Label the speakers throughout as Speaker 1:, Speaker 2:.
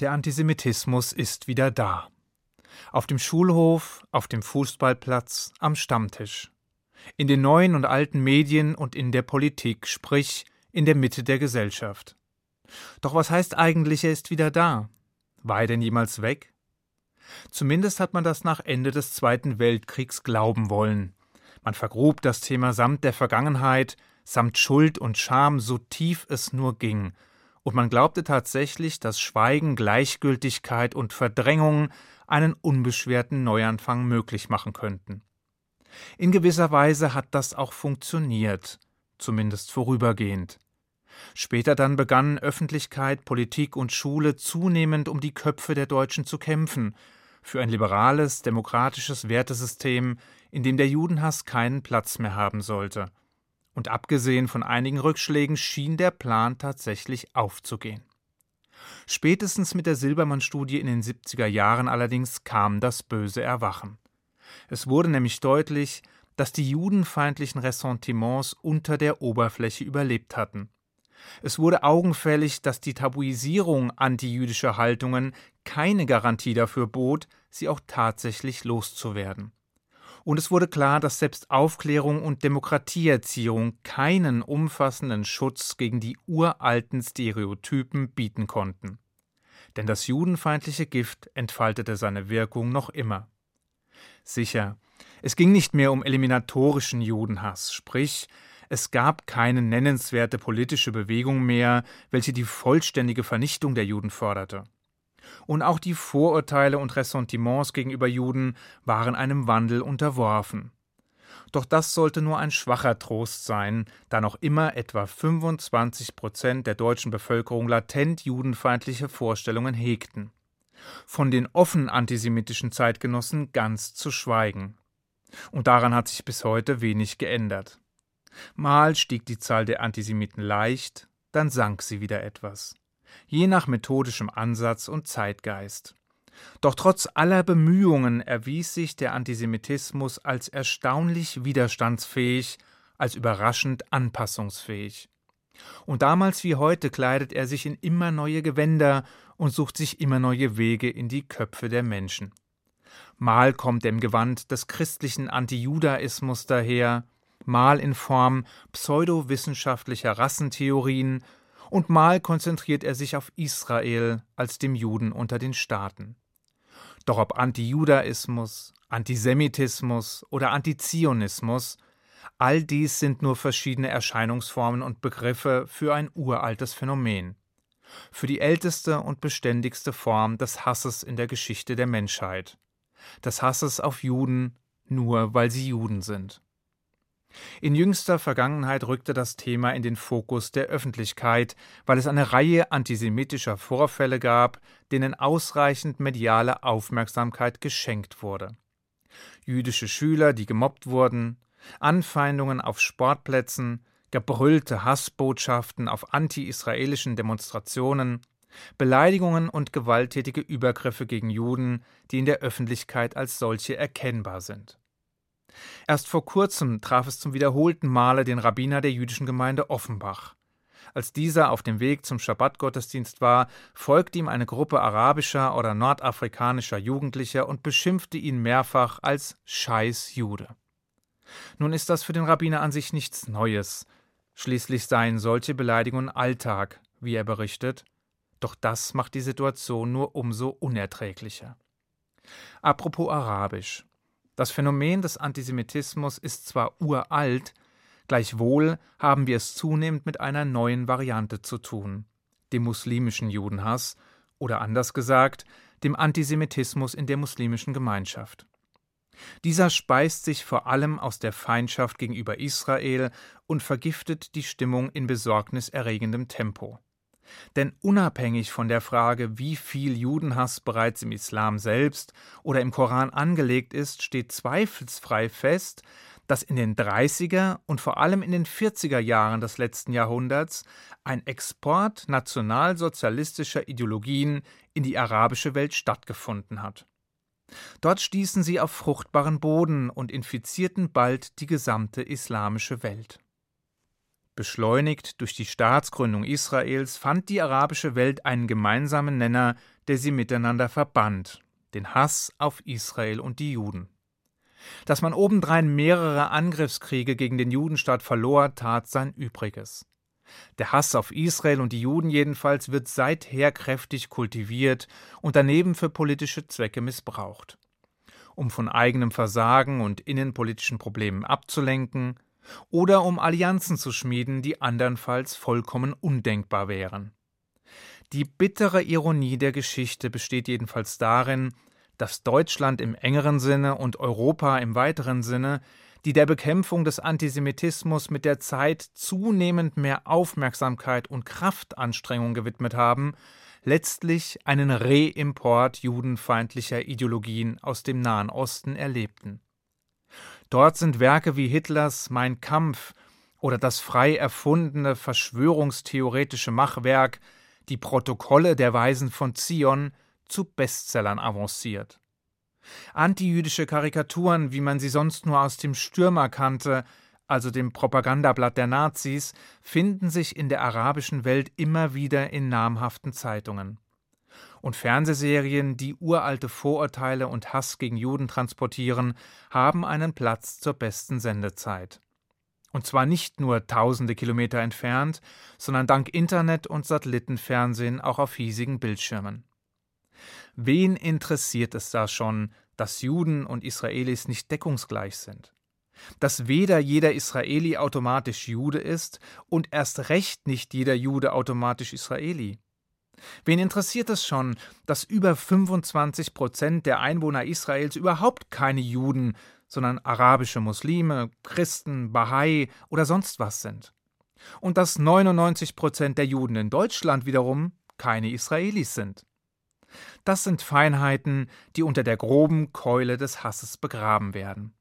Speaker 1: Der Antisemitismus ist wieder da. Auf dem Schulhof, auf dem Fußballplatz, am Stammtisch. In den neuen und alten Medien und in der Politik, sprich in der Mitte der Gesellschaft. Doch was heißt eigentlich, er ist wieder da? War er denn jemals weg? Zumindest hat man das nach Ende des Zweiten Weltkriegs glauben wollen. Man vergrub das Thema samt der Vergangenheit, samt Schuld und Scham so tief es nur ging und man glaubte tatsächlich, dass Schweigen, Gleichgültigkeit und Verdrängung einen unbeschwerten Neuanfang möglich machen könnten. In gewisser Weise hat das auch funktioniert, zumindest vorübergehend. Später dann begannen Öffentlichkeit, Politik und Schule zunehmend um die Köpfe der Deutschen zu kämpfen, für ein liberales, demokratisches Wertesystem, in dem der Judenhass keinen Platz mehr haben sollte und abgesehen von einigen Rückschlägen schien der Plan tatsächlich aufzugehen. Spätestens mit der Silbermann-Studie in den 70er Jahren allerdings kam das böse Erwachen. Es wurde nämlich deutlich, dass die judenfeindlichen Ressentiments unter der Oberfläche überlebt hatten. Es wurde augenfällig, dass die Tabuisierung antijüdischer Haltungen keine Garantie dafür bot, sie auch tatsächlich loszuwerden und es wurde klar, dass selbst Aufklärung und Demokratieerziehung keinen umfassenden Schutz gegen die uralten Stereotypen bieten konnten. Denn das judenfeindliche Gift entfaltete seine Wirkung noch immer. Sicher, es ging nicht mehr um eliminatorischen Judenhass, sprich, es gab keine nennenswerte politische Bewegung mehr, welche die vollständige Vernichtung der Juden forderte und auch die Vorurteile und Ressentiments gegenüber Juden waren einem Wandel unterworfen. Doch das sollte nur ein schwacher Trost sein, da noch immer etwa 25 Prozent der deutschen Bevölkerung latent judenfeindliche Vorstellungen hegten. Von den offen antisemitischen Zeitgenossen ganz zu schweigen. Und daran hat sich bis heute wenig geändert. Mal stieg die Zahl der Antisemiten leicht, dann sank sie wieder etwas je nach methodischem Ansatz und Zeitgeist. Doch trotz aller Bemühungen erwies sich der Antisemitismus als erstaunlich widerstandsfähig, als überraschend anpassungsfähig. Und damals wie heute kleidet er sich in immer neue Gewänder und sucht sich immer neue Wege in die Köpfe der Menschen. Mal kommt er im Gewand des christlichen Antijudaismus daher, mal in Form pseudowissenschaftlicher Rassentheorien und mal konzentriert er sich auf Israel als dem Juden unter den Staaten. Doch ob Antijudaismus, Antisemitismus oder Antizionismus, all dies sind nur verschiedene Erscheinungsformen und Begriffe für ein uraltes Phänomen, für die älteste und beständigste Form des Hasses in der Geschichte der Menschheit, des Hasses auf Juden, nur weil sie Juden sind. In jüngster Vergangenheit rückte das Thema in den Fokus der Öffentlichkeit, weil es eine Reihe antisemitischer Vorfälle gab, denen ausreichend mediale Aufmerksamkeit geschenkt wurde. Jüdische Schüler, die gemobbt wurden, Anfeindungen auf Sportplätzen, gebrüllte Hassbotschaften auf anti-israelischen Demonstrationen, Beleidigungen und gewalttätige Übergriffe gegen Juden, die in der Öffentlichkeit als solche erkennbar sind. Erst vor kurzem traf es zum wiederholten Male den Rabbiner der jüdischen Gemeinde Offenbach. Als dieser auf dem Weg zum Schabbatgottesdienst war, folgte ihm eine Gruppe arabischer oder nordafrikanischer Jugendlicher und beschimpfte ihn mehrfach als Scheiß Jude. Nun ist das für den Rabbiner an sich nichts Neues. Schließlich seien solche Beleidigungen Alltag, wie er berichtet. Doch das macht die Situation nur umso unerträglicher. Apropos Arabisch. Das Phänomen des Antisemitismus ist zwar uralt, gleichwohl haben wir es zunehmend mit einer neuen Variante zu tun, dem muslimischen Judenhass oder anders gesagt, dem Antisemitismus in der muslimischen Gemeinschaft. Dieser speist sich vor allem aus der Feindschaft gegenüber Israel und vergiftet die Stimmung in besorgniserregendem Tempo. Denn unabhängig von der Frage, wie viel Judenhass bereits im Islam selbst oder im Koran angelegt ist, steht zweifelsfrei fest, dass in den 30er und vor allem in den 40er Jahren des letzten Jahrhunderts ein Export nationalsozialistischer Ideologien in die arabische Welt stattgefunden hat. Dort stießen sie auf fruchtbaren Boden und infizierten bald die gesamte islamische Welt. Beschleunigt durch die Staatsgründung Israels fand die arabische Welt einen gemeinsamen Nenner, der sie miteinander verband, den Hass auf Israel und die Juden. Dass man obendrein mehrere Angriffskriege gegen den Judenstaat verlor, tat sein Übriges. Der Hass auf Israel und die Juden jedenfalls wird seither kräftig kultiviert und daneben für politische Zwecke missbraucht. Um von eigenem Versagen und innenpolitischen Problemen abzulenken oder um Allianzen zu schmieden, die andernfalls vollkommen undenkbar wären. Die bittere Ironie der Geschichte besteht jedenfalls darin, dass Deutschland im engeren Sinne und Europa im weiteren Sinne, die der Bekämpfung des Antisemitismus mit der Zeit zunehmend mehr Aufmerksamkeit und Kraftanstrengung gewidmet haben, letztlich einen Reimport judenfeindlicher Ideologien aus dem Nahen Osten erlebten. Dort sind Werke wie Hitlers Mein Kampf oder das frei erfundene verschwörungstheoretische Machwerk Die Protokolle der Weisen von Zion zu Bestsellern avanciert. Antijüdische Karikaturen, wie man sie sonst nur aus dem Stürmer kannte, also dem Propagandablatt der Nazis, finden sich in der arabischen Welt immer wieder in namhaften Zeitungen. Und Fernsehserien, die uralte Vorurteile und Hass gegen Juden transportieren, haben einen Platz zur besten Sendezeit. Und zwar nicht nur tausende Kilometer entfernt, sondern dank Internet und Satellitenfernsehen auch auf hiesigen Bildschirmen. Wen interessiert es da schon, dass Juden und Israelis nicht deckungsgleich sind? Dass weder jeder Israeli automatisch Jude ist und erst recht nicht jeder Jude automatisch Israeli? Wen interessiert es schon, dass über 25 Prozent der Einwohner Israels überhaupt keine Juden, sondern arabische Muslime, Christen, Bahai oder sonst was sind? Und dass 99 Prozent der Juden in Deutschland wiederum keine Israelis sind? Das sind Feinheiten, die unter der groben Keule des Hasses begraben werden.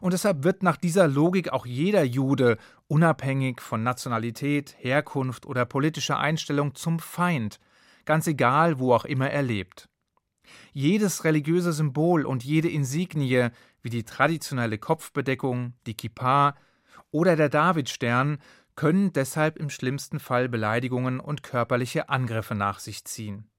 Speaker 1: Und deshalb wird nach dieser Logik auch jeder Jude, unabhängig von Nationalität, Herkunft oder politischer Einstellung, zum Feind, ganz egal, wo auch immer er lebt. Jedes religiöse Symbol und jede Insignie, wie die traditionelle Kopfbedeckung, die Kippa oder der Davidstern, können deshalb im schlimmsten Fall Beleidigungen und körperliche Angriffe nach sich ziehen.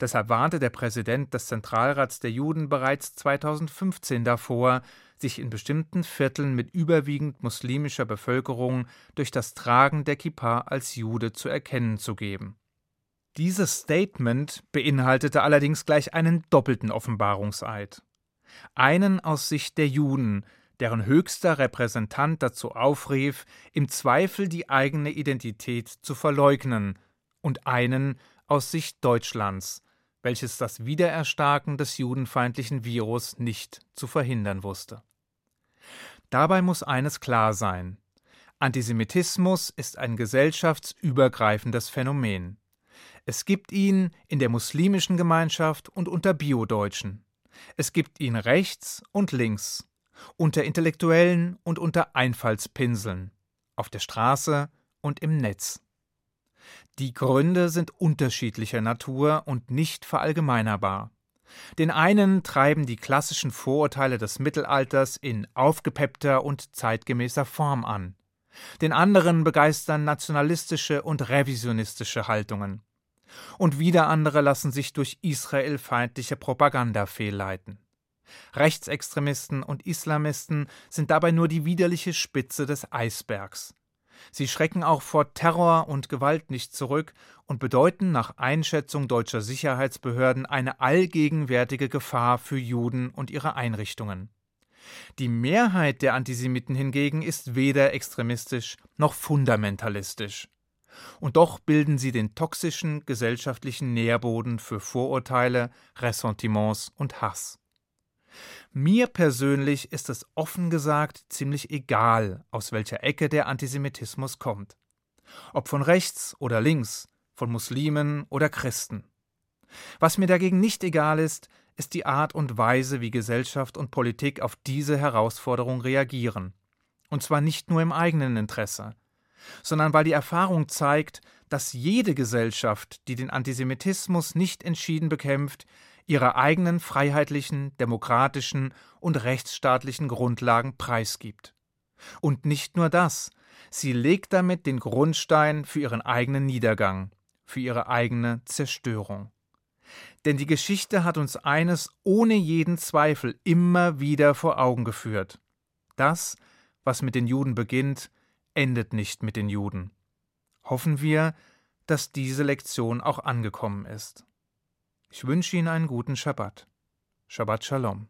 Speaker 1: Deshalb warnte der Präsident des Zentralrats der Juden bereits 2015 davor, sich in bestimmten Vierteln mit überwiegend muslimischer Bevölkerung durch das Tragen der Kippa als Jude zu erkennen zu geben. Dieses Statement beinhaltete allerdings gleich einen doppelten Offenbarungseid. Einen aus Sicht der Juden, deren höchster Repräsentant dazu aufrief, im Zweifel die eigene Identität zu verleugnen, und einen aus Sicht Deutschlands, welches das Wiedererstarken des judenfeindlichen Virus nicht zu verhindern wusste. Dabei muss eines klar sein. Antisemitismus ist ein gesellschaftsübergreifendes Phänomen. Es gibt ihn in der muslimischen Gemeinschaft und unter Biodeutschen. Es gibt ihn rechts und links, unter Intellektuellen und unter Einfallspinseln, auf der Straße und im Netz. Die Gründe sind unterschiedlicher Natur und nicht verallgemeinerbar. Den einen treiben die klassischen Vorurteile des Mittelalters in aufgepeppter und zeitgemäßer Form an. Den anderen begeistern nationalistische und revisionistische Haltungen. Und wieder andere lassen sich durch israelfeindliche Propaganda fehlleiten. Rechtsextremisten und Islamisten sind dabei nur die widerliche Spitze des Eisbergs. Sie schrecken auch vor Terror und Gewalt nicht zurück und bedeuten nach Einschätzung deutscher Sicherheitsbehörden eine allgegenwärtige Gefahr für Juden und ihre Einrichtungen. Die Mehrheit der Antisemiten hingegen ist weder extremistisch noch fundamentalistisch. Und doch bilden sie den toxischen gesellschaftlichen Nährboden für Vorurteile, Ressentiments und Hass. Mir persönlich ist es offen gesagt ziemlich egal, aus welcher Ecke der Antisemitismus kommt. Ob von rechts oder links, von Muslimen oder Christen. Was mir dagegen nicht egal ist, ist die Art und Weise, wie Gesellschaft und Politik auf diese Herausforderung reagieren. Und zwar nicht nur im eigenen Interesse, sondern weil die Erfahrung zeigt, dass jede Gesellschaft, die den Antisemitismus nicht entschieden bekämpft, ihre eigenen freiheitlichen, demokratischen und rechtsstaatlichen Grundlagen preisgibt. Und nicht nur das, Sie legt damit den Grundstein für ihren eigenen Niedergang, für ihre eigene Zerstörung. Denn die Geschichte hat uns eines ohne jeden Zweifel immer wieder vor Augen geführt. Das, was mit den Juden beginnt, endet nicht mit den Juden. Hoffen wir, dass diese Lektion auch angekommen ist. Ich wünsche Ihnen einen guten Schabbat. Shabbat Shalom.